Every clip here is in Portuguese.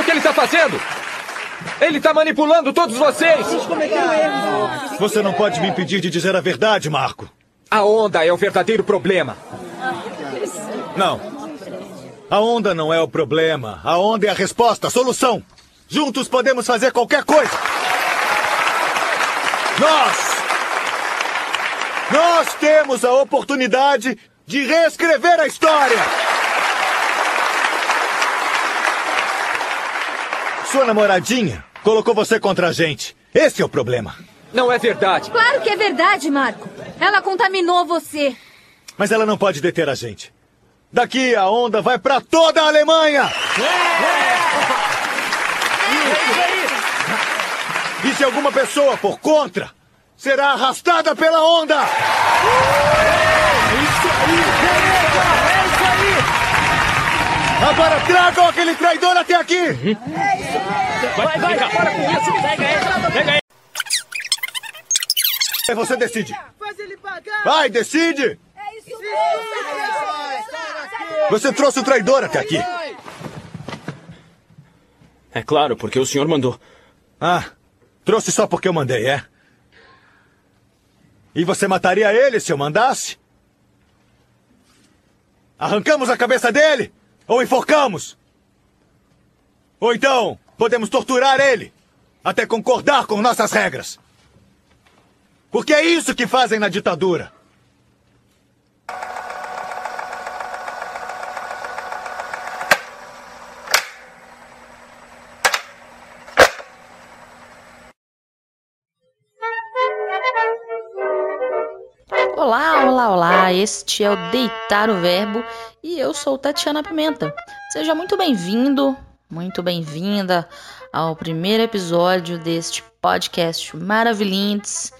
o que ele está fazendo? Ele está manipulando todos vocês! Você não pode me impedir de dizer a verdade, Marco. A onda é o verdadeiro problema. Não. A onda não é o problema. A onda é a resposta, a solução. Juntos podemos fazer qualquer coisa. Nós! Nós temos a oportunidade de reescrever a história! Sua namoradinha colocou você contra a gente. Esse é o problema. Não é verdade. Claro que é verdade, Marco. Ela contaminou você. Mas ela não pode deter a gente. Daqui a onda vai para toda a Alemanha! E se alguma pessoa for contra, será arrastada pela onda! Agora tragam aquele traidor até aqui! Vai, vai, para com isso. Pega ele. Pega ele. Você decide. Vai, decide! Você trouxe o traidor até aqui. É claro, porque o senhor mandou. Ah, trouxe só porque eu mandei, é? E você mataria ele se eu mandasse? Arrancamos a cabeça dele? Ou enforcamos? Ou então, podemos torturar ele até concordar com nossas regras. Porque é isso que fazem na ditadura. Olá, Este é o Deitar o Verbo e eu sou Tatiana Pimenta. Seja muito bem-vindo, muito bem-vinda ao primeiro episódio deste podcast maravilhintes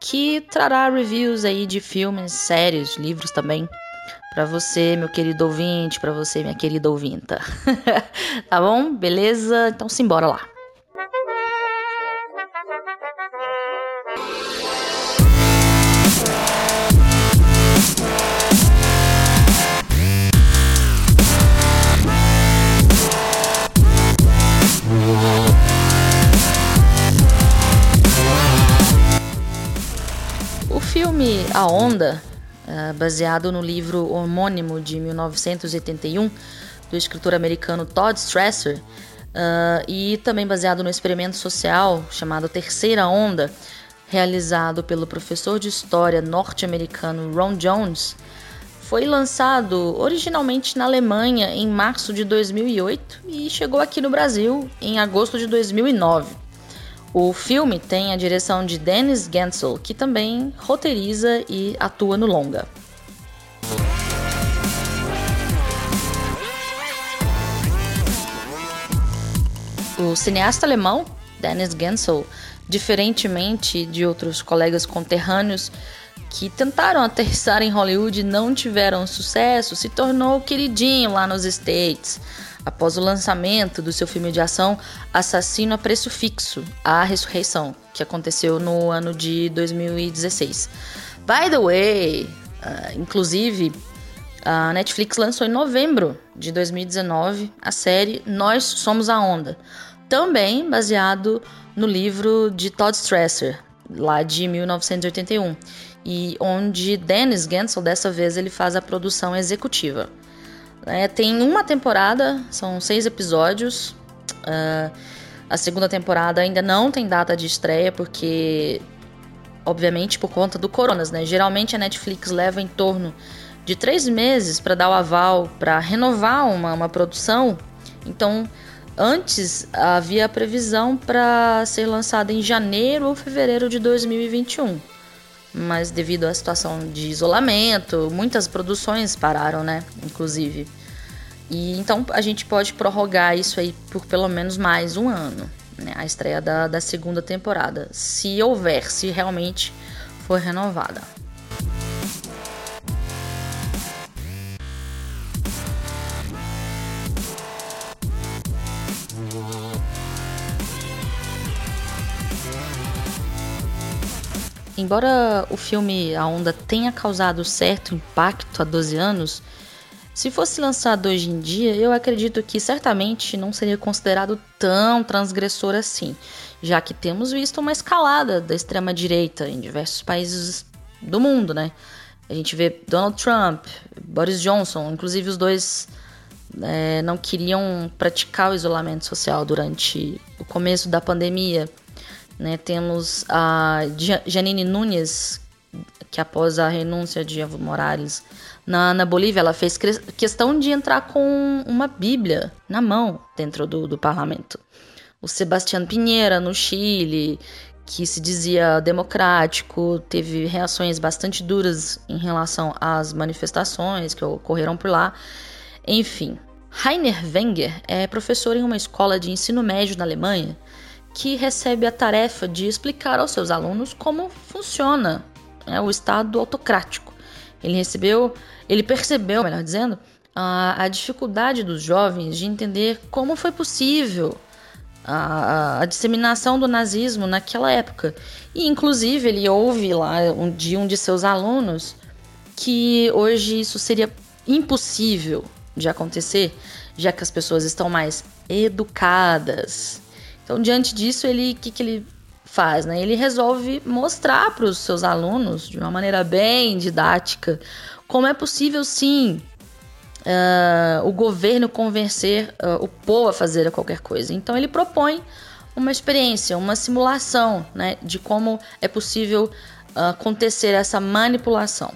que trará reviews aí de filmes, séries, livros também para você, meu querido ouvinte, para você, minha querida ouvinta. tá bom? Beleza? Então simbora lá. Filme A Onda, eh, baseado no livro homônimo de 1981 do escritor americano Todd Strasser, eh, e também baseado no experimento social chamado Terceira Onda, realizado pelo professor de história norte-americano Ron Jones, foi lançado originalmente na Alemanha em março de 2008 e chegou aqui no Brasil em agosto de 2009. O filme tem a direção de Dennis Gansel, que também roteiriza e atua no longa. O cineasta alemão Dennis Gansel, diferentemente de outros colegas conterrâneos que tentaram aterrissar em Hollywood e não tiveram sucesso, se tornou queridinho lá nos States após o lançamento do seu filme de ação Assassino a Preço Fixo, A Ressurreição, que aconteceu no ano de 2016. By the way, uh, inclusive, a Netflix lançou em novembro de 2019 a série Nós Somos a Onda, também baseado no livro de Todd Strasser, lá de 1981, e onde Dennis Gansel dessa vez ele faz a produção executiva. É, tem uma temporada, são seis episódios. Uh, a segunda temporada ainda não tem data de estreia, porque, obviamente, por conta do Coronas, né? Geralmente a Netflix leva em torno de três meses para dar o aval, para renovar uma, uma produção. Então, antes havia a previsão para ser lançada em janeiro ou fevereiro de 2021 mas devido à situação de isolamento, muitas produções pararam, né? Inclusive. E então a gente pode prorrogar isso aí por pelo menos mais um ano, né? A estreia da, da segunda temporada, se houver, se realmente for renovada. Embora o filme A Onda tenha causado certo impacto há 12 anos, Se fosse lançado hoje em dia, eu acredito que certamente não seria considerado tão transgressor assim, já que temos visto uma escalada da extrema-direita em diversos países do mundo, né? A gente vê Donald Trump, Boris Johnson, inclusive os dois é, não queriam praticar o isolamento social durante o começo da pandemia. Né? Temos a Janine Nunes, que após a renúncia de Evo Morales na, na Bolívia, ela fez questão de entrar com uma Bíblia na mão dentro do, do parlamento. O Sebastião Pinheira, no Chile, que se dizia democrático, teve reações bastante duras em relação às manifestações que ocorreram por lá. Enfim, Rainer Wenger é professor em uma escola de ensino médio na Alemanha que recebe a tarefa de explicar aos seus alunos como funciona né, o Estado autocrático. Ele recebeu, ele percebeu, melhor dizendo, a, a dificuldade dos jovens de entender como foi possível a, a, disseminação do nazismo naquela época. E inclusive ele ouve lá um, de um de seus alunos que hoje isso seria impossível de acontecer, já que as pessoas estão mais educadas. Então, diante disso, ele que, que ele faz? Né? Ele resolve mostrar para os seus alunos, de uma maneira bem didática, como é possível sim uh, o governo convencer uh, o povo a fazer qualquer coisa. Então, ele propõe uma experiência, uma simulação né, de como é possível uh, acontecer essa manipulação.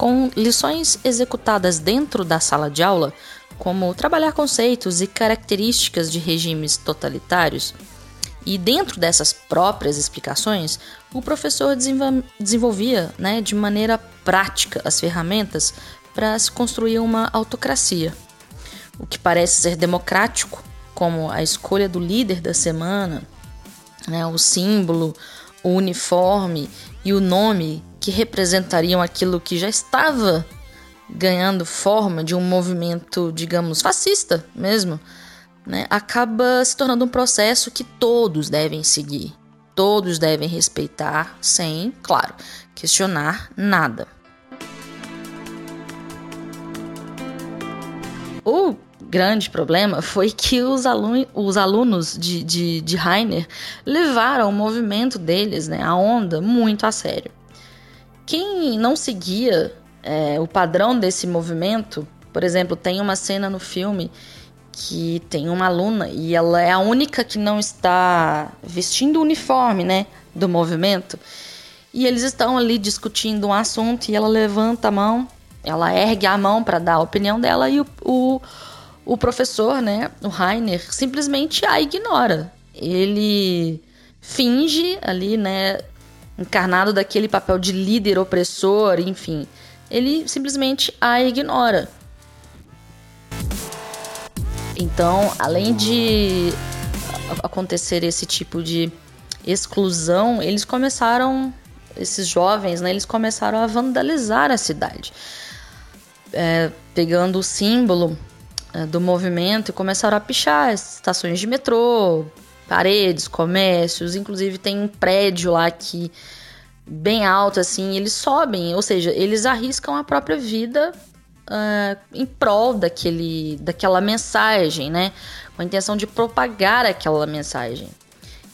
Com lições executadas dentro da sala de aula, como trabalhar conceitos e características de regimes totalitários. E dentro dessas próprias explicações, o professor desenvolvia né, de maneira prática as ferramentas para se construir uma autocracia. O que parece ser democrático, como a escolha do líder da semana, né, o símbolo, o uniforme e o nome que representariam aquilo que já estava ganhando forma de um movimento, digamos, fascista mesmo, né, acaba se tornando um processo que todos devem seguir, todos devem respeitar, sem, claro, questionar nada. O grande problema foi que os, alunos, os alunos de, de, de Heiner levaram o movimento deles, né, a onda, muito a sério. Quem não seguia é, o padrão desse movimento, por exemplo, tem uma cena no filme que tem uma aluna e ela é a única que não está vestindo o uniforme, né, do movimento. E eles estão ali discutindo um assunto e ela levanta a mão, ela ergue a mão para dar a opinião dela e o, o, o professor, né, o Rainer, simplesmente a ignora. Ele finge ali, né, encarnado daquele papel de líder opressor, enfim. Ele simplesmente a ignora. Então, além de acontecer esse tipo de exclusão, eles começaram, esses jovens, né, eles começaram a vandalizar a cidade. É, pegando o símbolo é, do movimento e começaram a pichar estações de metrô, paredes, comércios, inclusive tem um prédio lá que bem alto assim, eles sobem, ou seja, eles arriscam a própria vida uh, em prol daquele, daquela mensagem, né? Com a intenção de propagar aquela mensagem.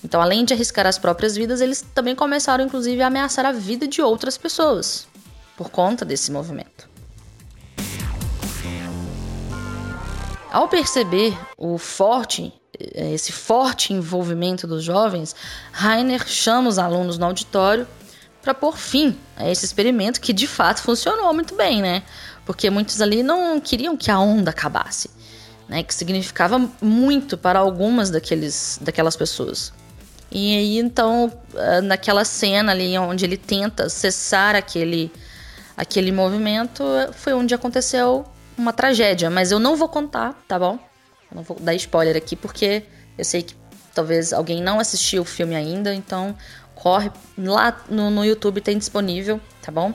Então, além de arriscar as próprias vidas, eles também começaram, inclusive, a ameaçar a vida de outras pessoas por conta desse movimento. Ao perceber o forte esse forte envolvimento dos jovens, Rainer chama os alunos no auditório para pôr fim a esse experimento que de fato funcionou muito bem, né? Porque muitos ali não queriam que a onda acabasse, né? Que significava muito para algumas daqueles, daquelas pessoas. E aí então, eh, naquela cena ali onde ele tenta cessar aquele aquele movimento, foi onde aconteceu uma tragédia, mas eu não vou contar, tá bom? Não vou dar spoiler aqui porque eu sei que talvez alguém não assistiu o filme ainda, então corre lá no, no YouTube tem disponível, tá bom?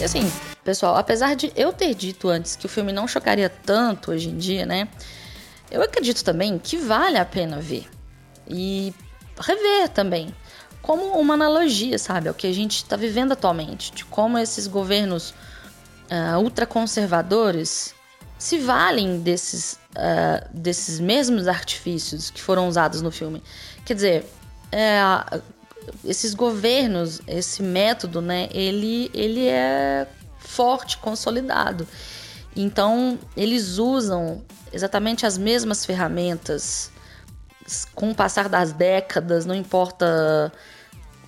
E assim, pessoal, apesar de eu ter dito antes que o filme não chocaria tanto hoje em dia, né? Eu acredito também que vale a pena ver. E rever também. Como uma analogia, sabe? Ao que a gente está vivendo atualmente. De como esses governos uh, ultraconservadores se valem desses, uh, desses mesmos artifícios que foram usados no filme. Quer dizer, é, esses governos, esse método, né, ele, ele é forte, consolidado. Então, eles usam exatamente as mesmas ferramentas com o passar das décadas, não importa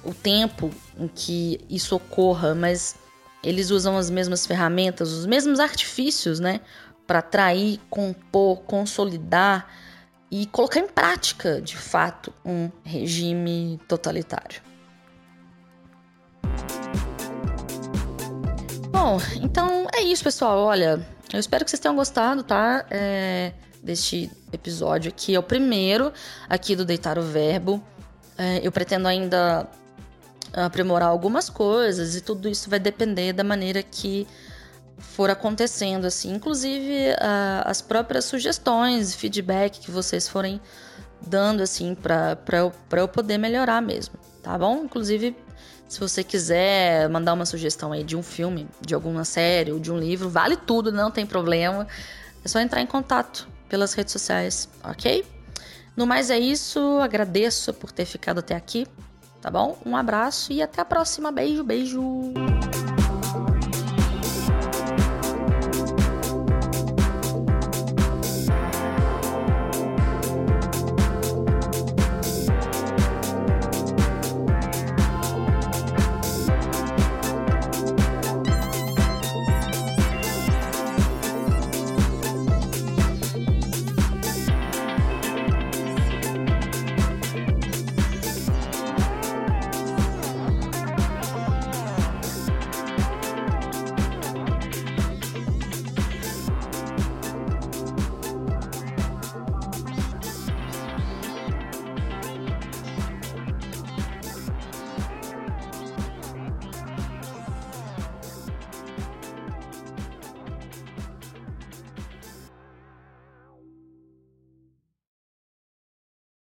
o tempo em que isso ocorra, mas eles usam as mesmas ferramentas, os mesmos artifícios, né, para atrair, compor, consolidar e colocar em prática, de fato, um regime totalitário. Bom, então é isso, pessoal. Olha, eu espero que vocês tenham gostado, tá? É, deste episódio aqui. É o primeiro aqui do Deitar o Verbo. É, eu pretendo ainda aprimorar algumas coisas e tudo isso vai depender da maneira que for acontecendo, assim, inclusive uh, as próprias sugestões, feedback que vocês forem dando, assim, para eu, eu poder melhorar mesmo, tá bom? Inclusive, se você quiser mandar uma sugestão aí de um filme, de alguma série ou de um livro, vale tudo, não tem problema. É só entrar em contato pelas redes sociais, ok? No mais é isso, agradeço por ter ficado até aqui, tá bom? Um abraço e até a próxima. Beijo, beijo!